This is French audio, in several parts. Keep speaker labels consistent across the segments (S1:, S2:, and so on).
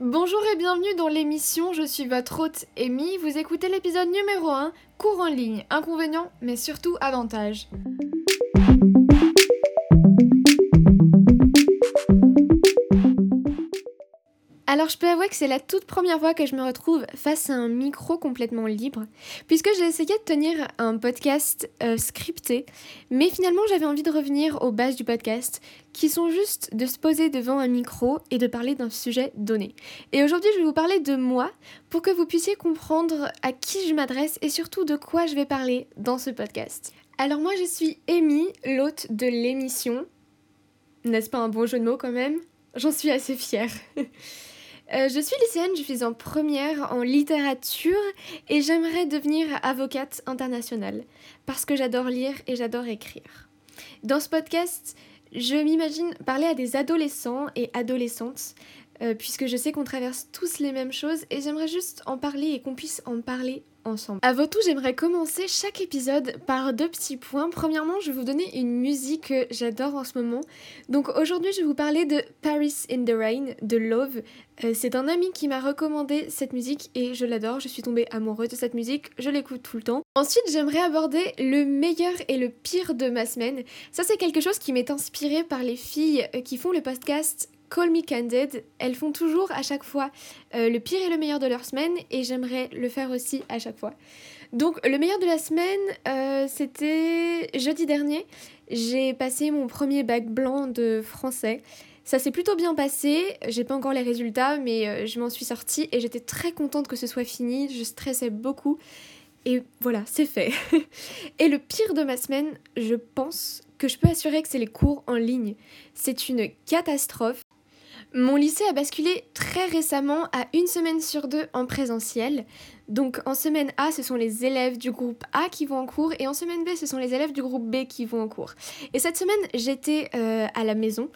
S1: Bonjour et bienvenue dans l'émission, je suis votre hôte Amy, vous écoutez l'épisode numéro 1, cours en ligne, inconvénients mais surtout avantages. Alors je peux avouer que c'est la toute première fois que je me retrouve face à un micro complètement libre, puisque j'ai essayé de tenir un podcast euh, scripté, mais finalement j'avais envie de revenir aux bases du podcast, qui sont juste de se poser devant un micro et de parler d'un sujet donné. Et aujourd'hui je vais vous parler de moi, pour que vous puissiez comprendre à qui je m'adresse et surtout de quoi je vais parler dans ce podcast. Alors moi je suis Amy, l'hôte de l'émission. N'est-ce pas un bon jeu de mots quand même? J'en suis assez fière. Euh, je suis lycéenne, je suis en première en littérature et j'aimerais devenir avocate internationale parce que j'adore lire et j'adore écrire. Dans ce podcast, je m'imagine parler à des adolescents et adolescentes euh, puisque je sais qu'on traverse tous les mêmes choses et j'aimerais juste en parler et qu'on puisse en parler ensemble. Avant tout, j'aimerais commencer chaque épisode par deux petits points. Premièrement, je vais vous donner une musique que j'adore en ce moment. Donc aujourd'hui, je vais vous parler de Paris in the Rain de Love. Euh, c'est un ami qui m'a recommandé cette musique et je l'adore. Je suis tombée amoureuse de cette musique, je l'écoute tout le temps. Ensuite, j'aimerais aborder le meilleur et le pire de ma semaine. Ça, c'est quelque chose qui m'est inspiré par les filles euh, qui font le podcast Call Me Candid. Elles font toujours à chaque fois euh, le pire et le meilleur de leur semaine et j'aimerais le faire aussi à chaque fois. Donc le meilleur de la semaine, euh, c'était jeudi dernier. J'ai passé mon premier bac blanc de français. Ça s'est plutôt bien passé, j'ai pas encore les résultats, mais euh, je m'en suis sortie et j'étais très contente que ce soit fini. Je stressais beaucoup. Et voilà, c'est fait. et le pire de ma semaine, je pense que je peux assurer que c'est les cours en ligne. C'est une catastrophe. Mon lycée a basculé très récemment à une semaine sur deux en présentiel. Donc en semaine A, ce sont les élèves du groupe A qui vont en cours et en semaine B, ce sont les élèves du groupe B qui vont en cours. Et cette semaine, j'étais euh, à la maison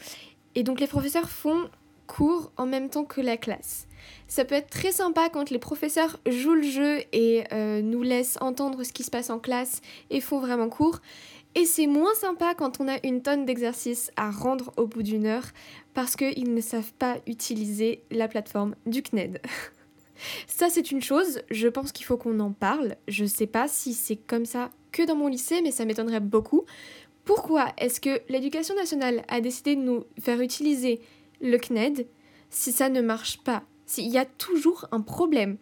S1: et donc les professeurs font cours en même temps que la classe. Ça peut être très sympa quand les professeurs jouent le jeu et euh, nous laissent entendre ce qui se passe en classe et font vraiment cours. Et c'est moins sympa quand on a une tonne d'exercices à rendre au bout d'une heure parce qu'ils ne savent pas utiliser la plateforme du CNED. ça c'est une chose, je pense qu'il faut qu'on en parle. Je sais pas si c'est comme ça que dans mon lycée, mais ça m'étonnerait beaucoup. Pourquoi est-ce que l'éducation nationale a décidé de nous faire utiliser le CNED si ça ne marche pas? S'il y a toujours un problème.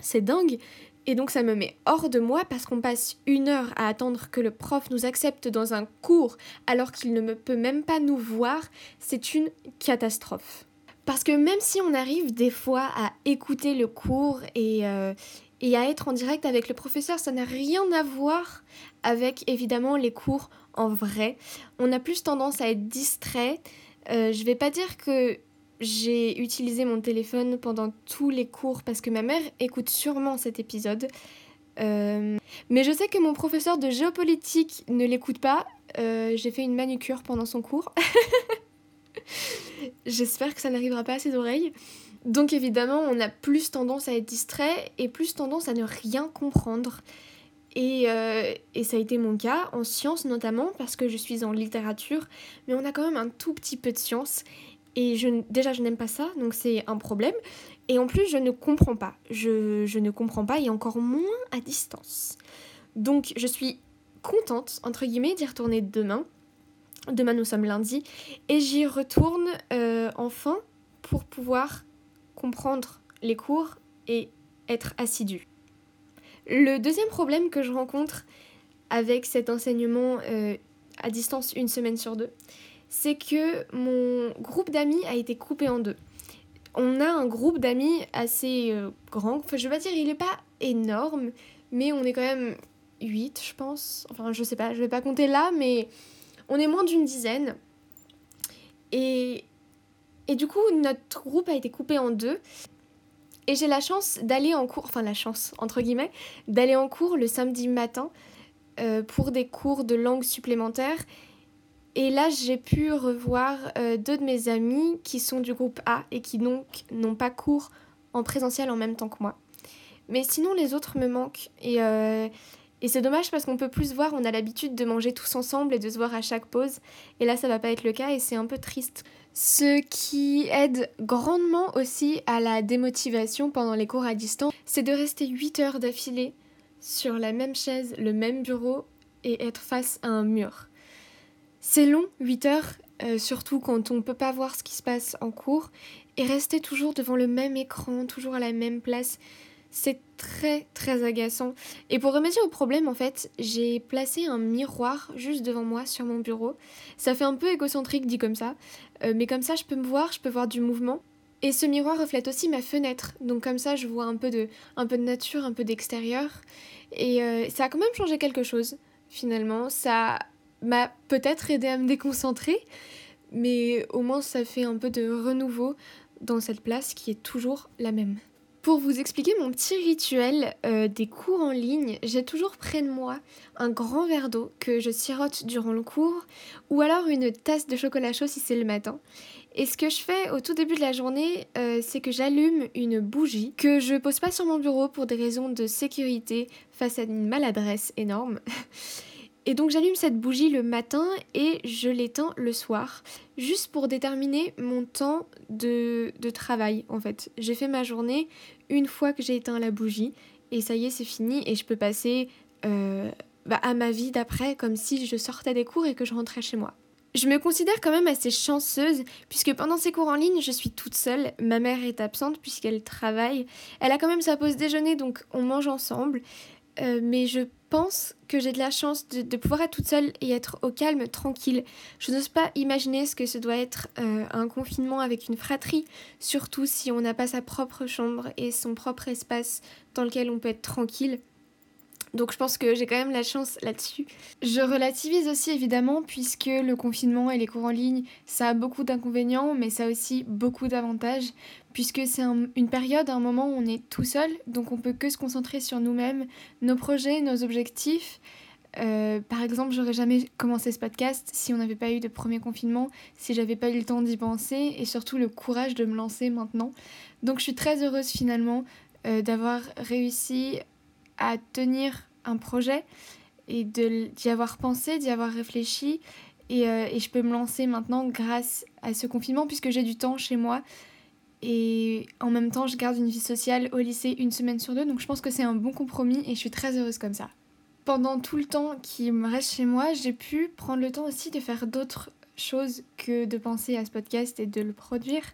S1: C'est dingue. Et donc ça me met hors de moi parce qu'on passe une heure à attendre que le prof nous accepte dans un cours alors qu'il ne peut même pas nous voir, c'est une catastrophe. Parce que même si on arrive des fois à écouter le cours et, euh, et à être en direct avec le professeur, ça n'a rien à voir avec évidemment les cours en vrai. On a plus tendance à être distrait. Euh, je vais pas dire que j'ai utilisé mon téléphone pendant tous les cours parce que ma mère écoute sûrement cet épisode. Euh, mais je sais que mon professeur de géopolitique ne l'écoute pas. Euh, j'ai fait une manucure pendant son cours. J'espère que ça n'arrivera pas à ses oreilles. Donc évidemment, on a plus tendance à être distrait et plus tendance à ne rien comprendre. Et, euh, et, ça a été mon cas en sciences notamment parce que je suis en littérature, mais on a quand même un tout petit peu de sciences. Et déjà, je n'aime pas ça, donc c'est un problème. Et en plus, je ne comprends pas. Je, je, ne comprends pas et encore moins à distance. Donc, je suis contente, entre guillemets, d'y retourner demain. Demain, nous sommes lundi. Et j'y retourne euh, enfin pour pouvoir comprendre les cours et être assidue. Le deuxième problème que je rencontre avec cet enseignement euh, à distance une semaine sur deux, c'est que mon groupe d'amis a été coupé en deux. On a un groupe d'amis assez euh, grand, enfin je vais pas dire il est pas énorme, mais on est quand même 8 je pense, enfin je sais pas, je vais pas compter là, mais on est moins d'une dizaine. Et, et du coup notre groupe a été coupé en deux. Et j'ai la chance d'aller en cours, enfin la chance entre guillemets, d'aller en cours le samedi matin euh, pour des cours de langue supplémentaires et là, j'ai pu revoir euh, deux de mes amis qui sont du groupe A et qui donc n'ont pas cours en présentiel en même temps que moi. Mais sinon, les autres me manquent. Et, euh, et c'est dommage parce qu'on peut plus se voir. On a l'habitude de manger tous ensemble et de se voir à chaque pause. Et là, ça va pas être le cas et c'est un peu triste. Ce qui aide grandement aussi à la démotivation pendant les cours à distance, c'est de rester 8 heures d'affilée sur la même chaise, le même bureau et être face à un mur. C'est long, 8 heures, euh, surtout quand on ne peut pas voir ce qui se passe en cours, et rester toujours devant le même écran, toujours à la même place, c'est très très agaçant. Et pour remédier au problème, en fait, j'ai placé un miroir juste devant moi sur mon bureau. Ça fait un peu égocentrique dit comme ça, euh, mais comme ça je peux me voir, je peux voir du mouvement. Et ce miroir reflète aussi ma fenêtre, donc comme ça je vois un peu de, un peu de nature, un peu d'extérieur. Et euh, ça a quand même changé quelque chose, finalement. Ça m'a peut-être aidé à me déconcentrer, mais au moins ça fait un peu de renouveau dans cette place qui est toujours la même. Pour vous expliquer mon petit rituel euh, des cours en ligne, j'ai toujours près de moi un grand verre d'eau que je sirote durant le cours ou alors une tasse de chocolat chaud si c'est le matin. Et ce que je fais au tout début de la journée, euh, c'est que j'allume une bougie que je pose pas sur mon bureau pour des raisons de sécurité face à une maladresse énorme. Et donc j'allume cette bougie le matin et je l'éteins le soir, juste pour déterminer mon temps de, travail en fait. J'ai fait ma journée une fois que j'ai éteint la bougie et ça y est c'est fini et je peux passer euh, bah, à ma vie d'après comme si je sortais des cours et que je rentrais chez moi. Je me considère quand même assez chanceuse puisque pendant ces cours en ligne, je suis toute seule. Ma mère est absente puisqu'elle travaille. Elle a quand même sa pause déjeuner donc on mange ensemble. Euh, mais je pense que j'ai de la chance de, pouvoir être toute seule et être au calme, tranquille. Je n'ose pas imaginer ce que ce doit être euh, un confinement avec une fratrie, surtout si on n'a pas sa propre chambre et son propre espace dans lequel on peut être tranquille. Donc je pense que j'ai quand même la chance là-dessus. Je relativise aussi évidemment puisque le confinement et les cours en ligne, ça a beaucoup d'inconvénients, mais ça a aussi beaucoup d'avantages puisque c'est une période, un moment où on est tout seul, donc on peut que se concentrer sur nous-mêmes, nos projets, nos objectifs. Euh, par exemple, j'aurais jamais commencé ce podcast si on n'avait pas eu de premier confinement, si j'avais pas eu le temps d'y penser et surtout le courage de me lancer maintenant. Donc je suis très heureuse finalement euh, d'avoir réussi à tenir un projet et d'y avoir pensé, d'y avoir réfléchi. Et, euh, et, je peux me lancer maintenant grâce à ce confinement puisque j'ai du temps chez moi. Et en même temps, je garde une vie sociale au lycée une semaine sur deux. Donc je pense que c'est un bon compromis et je suis très heureuse comme ça. Pendant tout le temps qui me reste chez moi, j'ai pu prendre le temps aussi de faire d'autres choses que de penser à ce podcast et de le produire.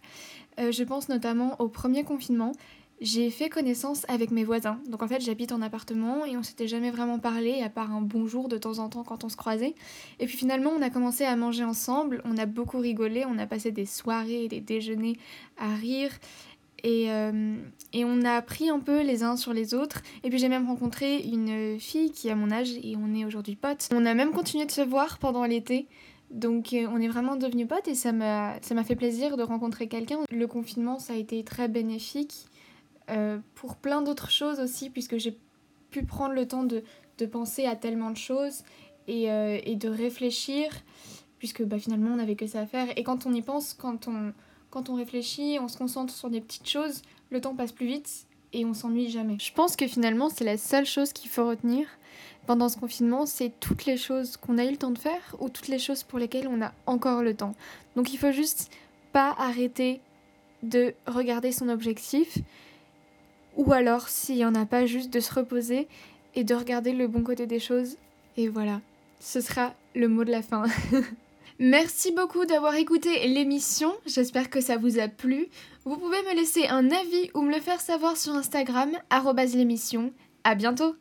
S1: Euh, je pense notamment au premier confinement j'ai fait connaissance avec mes voisins. Donc en fait, j'habite en appartement et on s'était jamais vraiment parlé, à part un bonjour de temps en temps quand on se croisait. Et puis finalement, on a commencé à manger ensemble, on a beaucoup rigolé, on a passé des soirées et des déjeuners à rire. Et, euh, et on a appris un peu les uns sur les autres. Et puis j'ai même rencontré une fille qui a mon âge et on est aujourd'hui potes. On a même continué de se voir pendant l'été. Donc euh, on est vraiment devenus potes et ça m'a fait plaisir de rencontrer quelqu'un. Le confinement, ça a été très bénéfique. Euh, pour plein d'autres choses aussi, puisque j'ai pu prendre le temps de, de, penser à tellement de choses et, euh, et de réfléchir, puisque bah, finalement on n'avait que ça à faire. Et quand on y pense, quand on, quand on réfléchit, on se concentre sur des petites choses, le temps passe plus vite et on s'ennuie jamais. Je pense que finalement c'est la seule chose qu'il faut retenir pendant ce confinement, c'est toutes les choses qu'on a eu le temps de faire ou toutes les choses pour lesquelles on a encore le temps. Donc il faut juste pas arrêter de regarder son objectif ou alors, s'il n'y en a pas, juste de se reposer et de regarder le bon côté des choses. Et voilà, ce sera le mot de la fin. Merci beaucoup d'avoir écouté l'émission, j'espère que ça vous a plu. Vous pouvez me laisser un avis ou me le faire savoir sur Instagram, l'émission. À bientôt